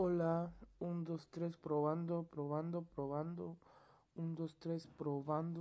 Hola, 1, 2, 3, probando, probando, probando. 1, 2, 3, probando.